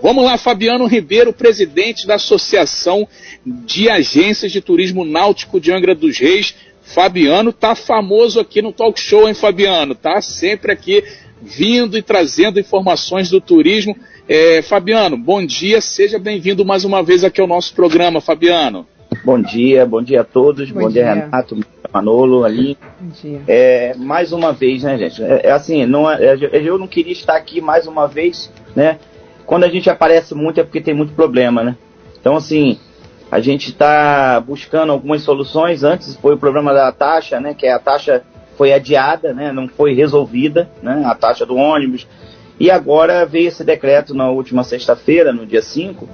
Vamos lá, Fabiano Ribeiro, presidente da Associação de Agências de Turismo Náutico de Angra dos Reis. Fabiano tá famoso aqui no talk show, hein, Fabiano? Tá sempre aqui vindo e trazendo informações do turismo. É, Fabiano, bom dia, seja bem-vindo mais uma vez aqui ao nosso programa, Fabiano. Bom dia, bom dia a todos, bom, bom dia. dia. Renato, Manolo, ali. Bom dia. É, mais uma vez, né, gente? É, é assim, não, é, eu não queria estar aqui mais uma vez, né? Quando a gente aparece muito é porque tem muito problema, né? Então, assim, a gente está buscando algumas soluções. Antes foi o problema da taxa, né? Que a taxa foi adiada, né? Não foi resolvida, né? A taxa do ônibus. E agora veio esse decreto na última sexta-feira, no dia 5,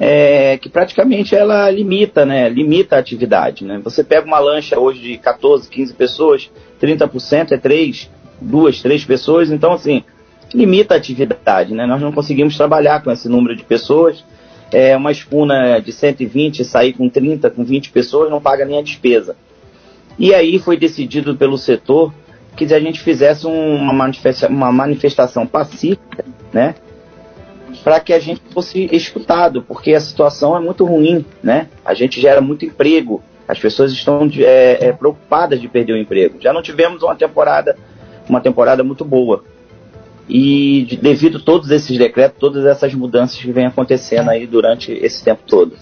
é, que praticamente ela limita, né? Limita a atividade, né? Você pega uma lancha hoje de 14, 15 pessoas, 30% é 3, duas, três pessoas. Então, assim, limita a atividade, né? Nós não conseguimos trabalhar com esse número de pessoas. É, uma espuna de 120 sair com 30, com 20 pessoas não paga nem a despesa. E aí foi decidido pelo setor que a gente fizesse uma, uma manifestação pacífica, né? Para que a gente fosse escutado, porque a situação é muito ruim, né? A gente gera muito emprego, as pessoas estão é, é, preocupadas de perder o emprego. Já não tivemos uma temporada, uma temporada muito boa e devido a todos esses decretos, todas essas mudanças que vêm acontecendo aí durante esse tempo todo.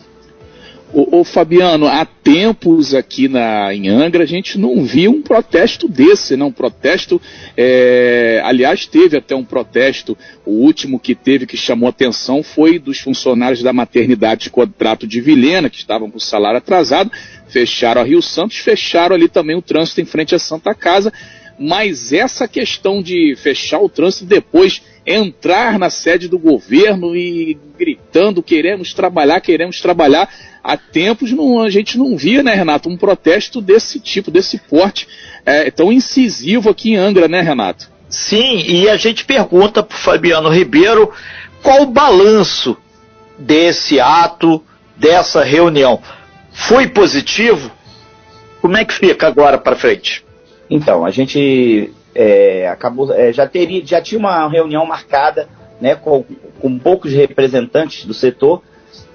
O, Fabiano, há tempos aqui na, em Angra a gente não viu um protesto desse, não? Um protesto, é, aliás, teve até um protesto, o último que teve que chamou atenção foi dos funcionários da maternidade de contrato de Vilhena, que estavam com o salário atrasado, fecharam a Rio Santos, fecharam ali também o trânsito em frente à Santa Casa mas essa questão de fechar o trânsito depois entrar na sede do governo e gritando queremos trabalhar, queremos trabalhar, há tempos não, a gente não via, né, Renato, um protesto desse tipo, desse porte é, tão incisivo aqui em Angra, né, Renato? Sim, e a gente pergunta para Fabiano Ribeiro qual o balanço desse ato, dessa reunião. Foi positivo? Como é que fica agora para frente? Então, a gente é, acabou, é, já, teria, já tinha uma reunião marcada né, com, com poucos representantes do setor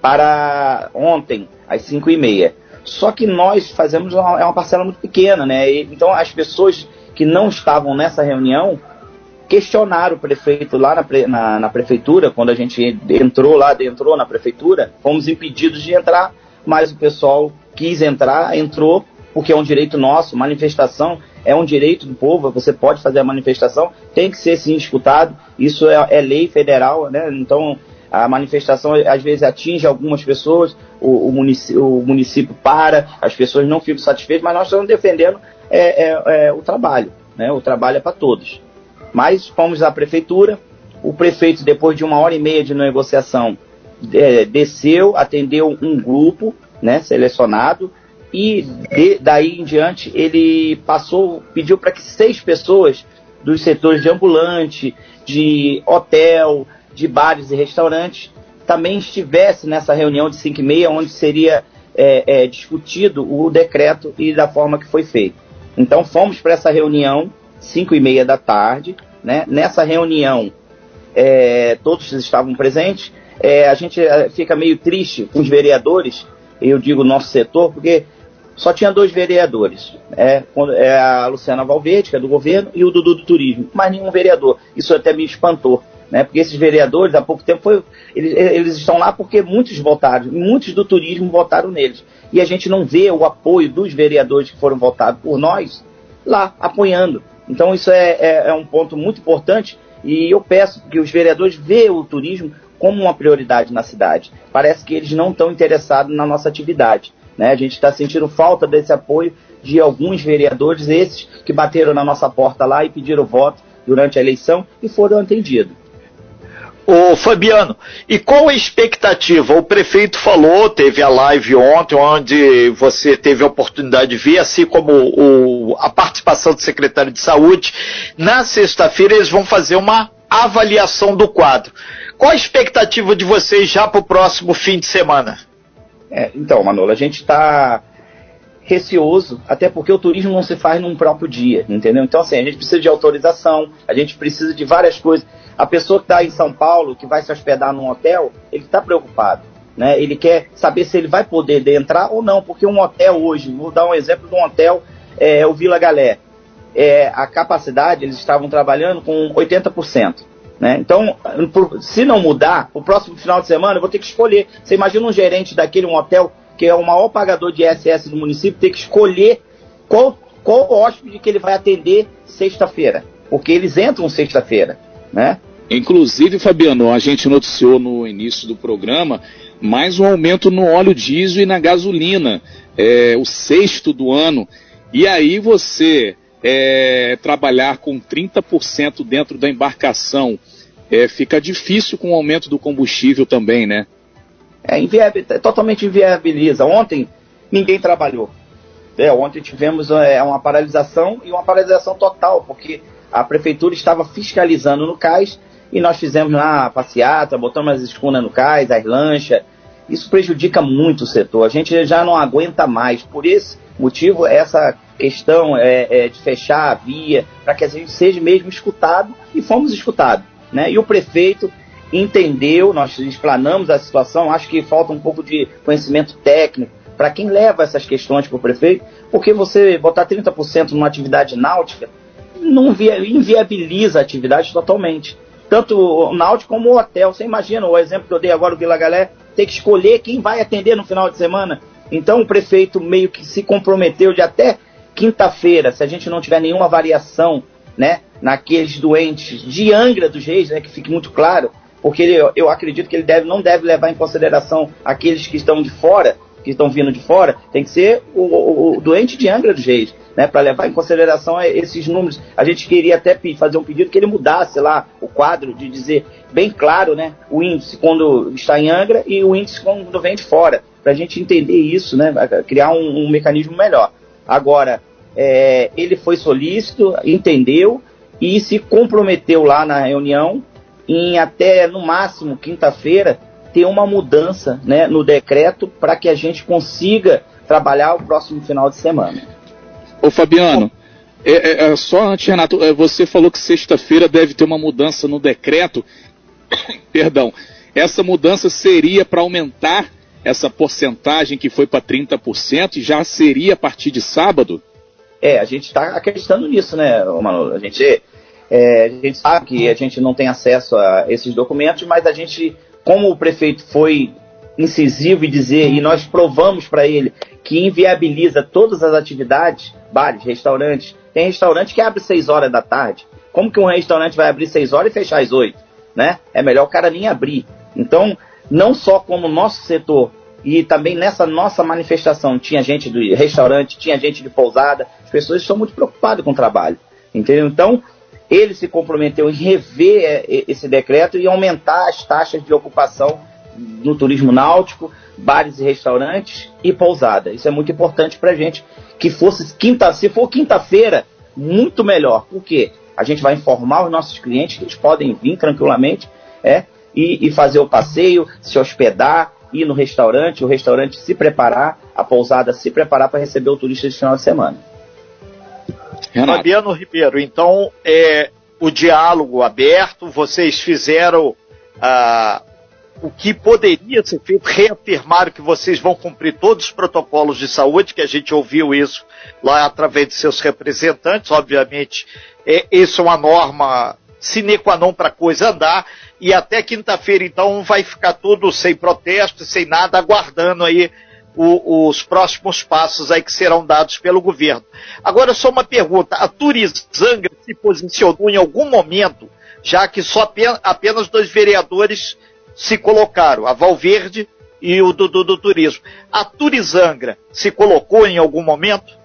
para ontem, às 5 e meia. Só que nós fazemos uma, é uma parcela muito pequena, né? E, então as pessoas que não estavam nessa reunião questionaram o prefeito lá na, na, na, prefeitura, quando a gente entrou lá, entrou na prefeitura, fomos impedidos de entrar, mas o pessoal quis entrar, entrou, porque é um direito nosso, manifestação é um direito do povo, você pode fazer a manifestação, tem que ser sim escutado, isso é, é lei federal, né? Então a manifestação às vezes atinge algumas pessoas, o, o, município, o município, para, as pessoas não ficam satisfeitas, mas nós estamos defendendo é, é, é o trabalho, né? O trabalho é para todos. Mas fomos à prefeitura, o prefeito, depois de uma hora e meia de negociação, é, desceu, atendeu um grupo né, selecionado, e de, daí em diante ele passou, pediu para que seis pessoas dos setores de ambulante, de hotel, de bares e restaurantes também estivesse nessa reunião de 5 e meia, onde seria é, é, discutido o decreto e da forma que foi feito. Então fomos para essa reunião, 5 e meia da tarde, né? nessa reunião é, todos estavam presentes, é, a gente é, fica meio triste com os vereadores, eu digo nosso setor, porque só tinha dois vereadores. É, é a Luciana Valverde, que é do governo, e o Dudu do Turismo. Mas nenhum vereador. Isso até me espantou. Né? Porque esses vereadores, há pouco tempo, foi, eles, eles estão lá porque muitos votaram, muitos do turismo votaram neles. E a gente não vê o apoio dos vereadores que foram votados por nós lá, apoiando. Então isso é, é, é um ponto muito importante e eu peço que os vereadores vejam o turismo como uma prioridade na cidade. Parece que eles não estão interessados na nossa atividade. Né? A gente está sentindo falta desse apoio de alguns vereadores, esses que bateram na nossa porta lá e pediram voto durante a eleição e foram atendidos. Ô Fabiano, e qual a expectativa? O prefeito falou, teve a live ontem, onde você teve a oportunidade de ver, assim como o, a participação do secretário de saúde. Na sexta-feira eles vão fazer uma avaliação do quadro. Qual a expectativa de vocês já para o próximo fim de semana? É, então, Manolo, a gente está receoso, até porque o turismo não se faz num próprio dia, entendeu? Então, assim, a gente precisa de autorização, a gente precisa de várias coisas. A pessoa que está em São Paulo, que vai se hospedar num hotel, ele está preocupado. Né? Ele quer saber se ele vai poder entrar ou não, porque um hotel hoje, vou dar um exemplo de um hotel, é, o Vila Galé, é, a capacidade, eles estavam trabalhando com 80%. Né? Então, se não mudar, o próximo final de semana eu vou ter que escolher. Você imagina um gerente daquele um hotel que é o maior pagador de ISS do município, ter que escolher qual, qual hóspede que ele vai atender sexta-feira. Porque eles entram sexta-feira, né? Inclusive, Fabiano, a gente noticiou no início do programa mais um aumento no óleo diesel e na gasolina, é, o sexto do ano. E aí você é, trabalhar com 30% dentro da embarcação, é, fica difícil com o aumento do combustível também, né? é, inviabil, é totalmente inviabiliza. Ontem ninguém trabalhou. É, ontem tivemos é, uma paralisação e uma paralisação total, porque a prefeitura estava fiscalizando no cais e nós fizemos lá a passeata, botamos as escunas no cais, as lanchas. Isso prejudica muito o setor. A gente já não aguenta mais. Por esse motivo, essa questão é, é de fechar a via, para que a gente seja mesmo escutado, e fomos escutados. Né? E o prefeito entendeu, nós explanamos a situação, acho que falta um pouco de conhecimento técnico para quem leva essas questões para o prefeito, porque você botar 30% numa atividade náutica não via, inviabiliza a atividade totalmente. Tanto o náutico como o hotel. Você imagina o exemplo que eu dei agora, o Vila Galé, ter que escolher quem vai atender no final de semana. Então o prefeito meio que se comprometeu de até quinta-feira, se a gente não tiver nenhuma variação né, naqueles doentes de Angra dos Reis, né, que fique muito claro, porque ele, eu acredito que ele deve, não deve levar em consideração aqueles que estão de fora, que estão vindo de fora, tem que ser o, o, o doente de Angra dos Reis, né, para levar em consideração esses números. A gente queria até fazer um pedido que ele mudasse lá o quadro, de dizer bem claro né, o índice quando está em Angra e o índice quando vem de fora, para a gente entender isso, né, criar um, um mecanismo melhor. Agora, é, ele foi solícito, entendeu e se comprometeu lá na reunião em até no máximo quinta-feira ter uma mudança né, no decreto para que a gente consiga trabalhar o próximo final de semana. Ô Fabiano, é, é, é, só antes, Renato, é, você falou que sexta-feira deve ter uma mudança no decreto. Perdão. Essa mudança seria para aumentar essa porcentagem que foi para 30% e já seria a partir de sábado? É, a gente está acreditando nisso, né, Manolo? A gente é, a gente sabe que a gente não tem acesso a esses documentos, mas a gente, como o prefeito foi incisivo e dizer, e nós provamos para ele que inviabiliza todas as atividades, bares, restaurantes. Tem restaurante que abre 6 horas da tarde. Como que um restaurante vai abrir 6 horas e fechar às 8? Né? É melhor o cara nem abrir. Então, não só como nosso setor, e também nessa nossa manifestação tinha gente do restaurante, tinha gente de pousada, as pessoas estão muito preocupadas com o trabalho. Entendeu? Então, ele se comprometeu em rever é, esse decreto e aumentar as taxas de ocupação no turismo náutico, bares e restaurantes e pousada. Isso é muito importante para a gente. Que fosse quinta, se for quinta-feira, muito melhor. Por quê? A gente vai informar os nossos clientes que eles podem vir tranquilamente é, e, e fazer o passeio, se hospedar, ir no restaurante, o restaurante se preparar, a pousada se preparar para receber o turista de final de semana. Renato. Fabiano Ribeiro, então é, o diálogo aberto, vocês fizeram ah, o que poderia ser feito, reafirmaram que vocês vão cumprir todos os protocolos de saúde, que a gente ouviu isso lá através de seus representantes, obviamente, é, isso é uma norma sine qua non para a coisa andar, e até quinta-feira, então, vai ficar tudo sem protesto, sem nada, aguardando aí o, os próximos passos aí que serão dados pelo governo. Agora, só uma pergunta: a Turizanga se posicionou em algum momento, já que só apenas dois vereadores se colocaram, a Valverde e o do, do, do Turismo. A Turizangra se colocou em algum momento?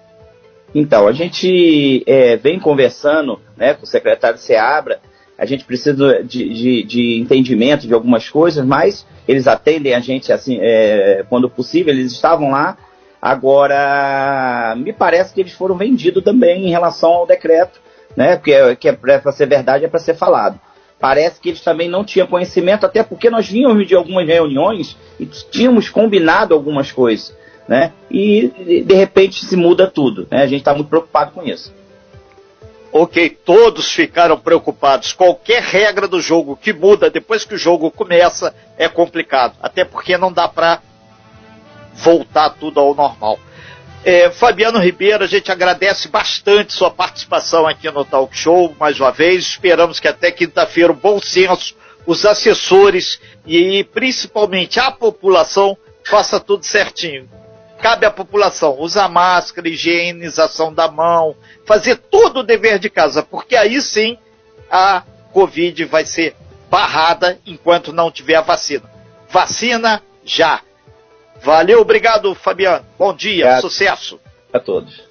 Então, a gente é, vem conversando né, com o secretário Seabra, a gente precisa de, de, de entendimento de algumas coisas, mas eles atendem a gente assim, é, quando possível, eles estavam lá. Agora, me parece que eles foram vendidos também em relação ao decreto, né? Porque é, que é para ser verdade, é para ser falado. Parece que eles também não tinham conhecimento, até porque nós vínhamos de algumas reuniões e tínhamos combinado algumas coisas. né? E de repente se muda tudo, né? A gente está muito preocupado com isso. Ok, todos ficaram preocupados. Qualquer regra do jogo que muda depois que o jogo começa é complicado, até porque não dá para voltar tudo ao normal. É, Fabiano Ribeiro, a gente agradece bastante sua participação aqui no Talk Show mais uma vez. Esperamos que até quinta-feira o bom senso, os assessores e principalmente a população faça tudo certinho. Cabe à população usar máscara, higienização da mão, fazer todo o dever de casa, porque aí sim a Covid vai ser barrada enquanto não tiver a vacina. Vacina já! Valeu, obrigado, Fabiano. Bom dia, obrigado. sucesso. A todos.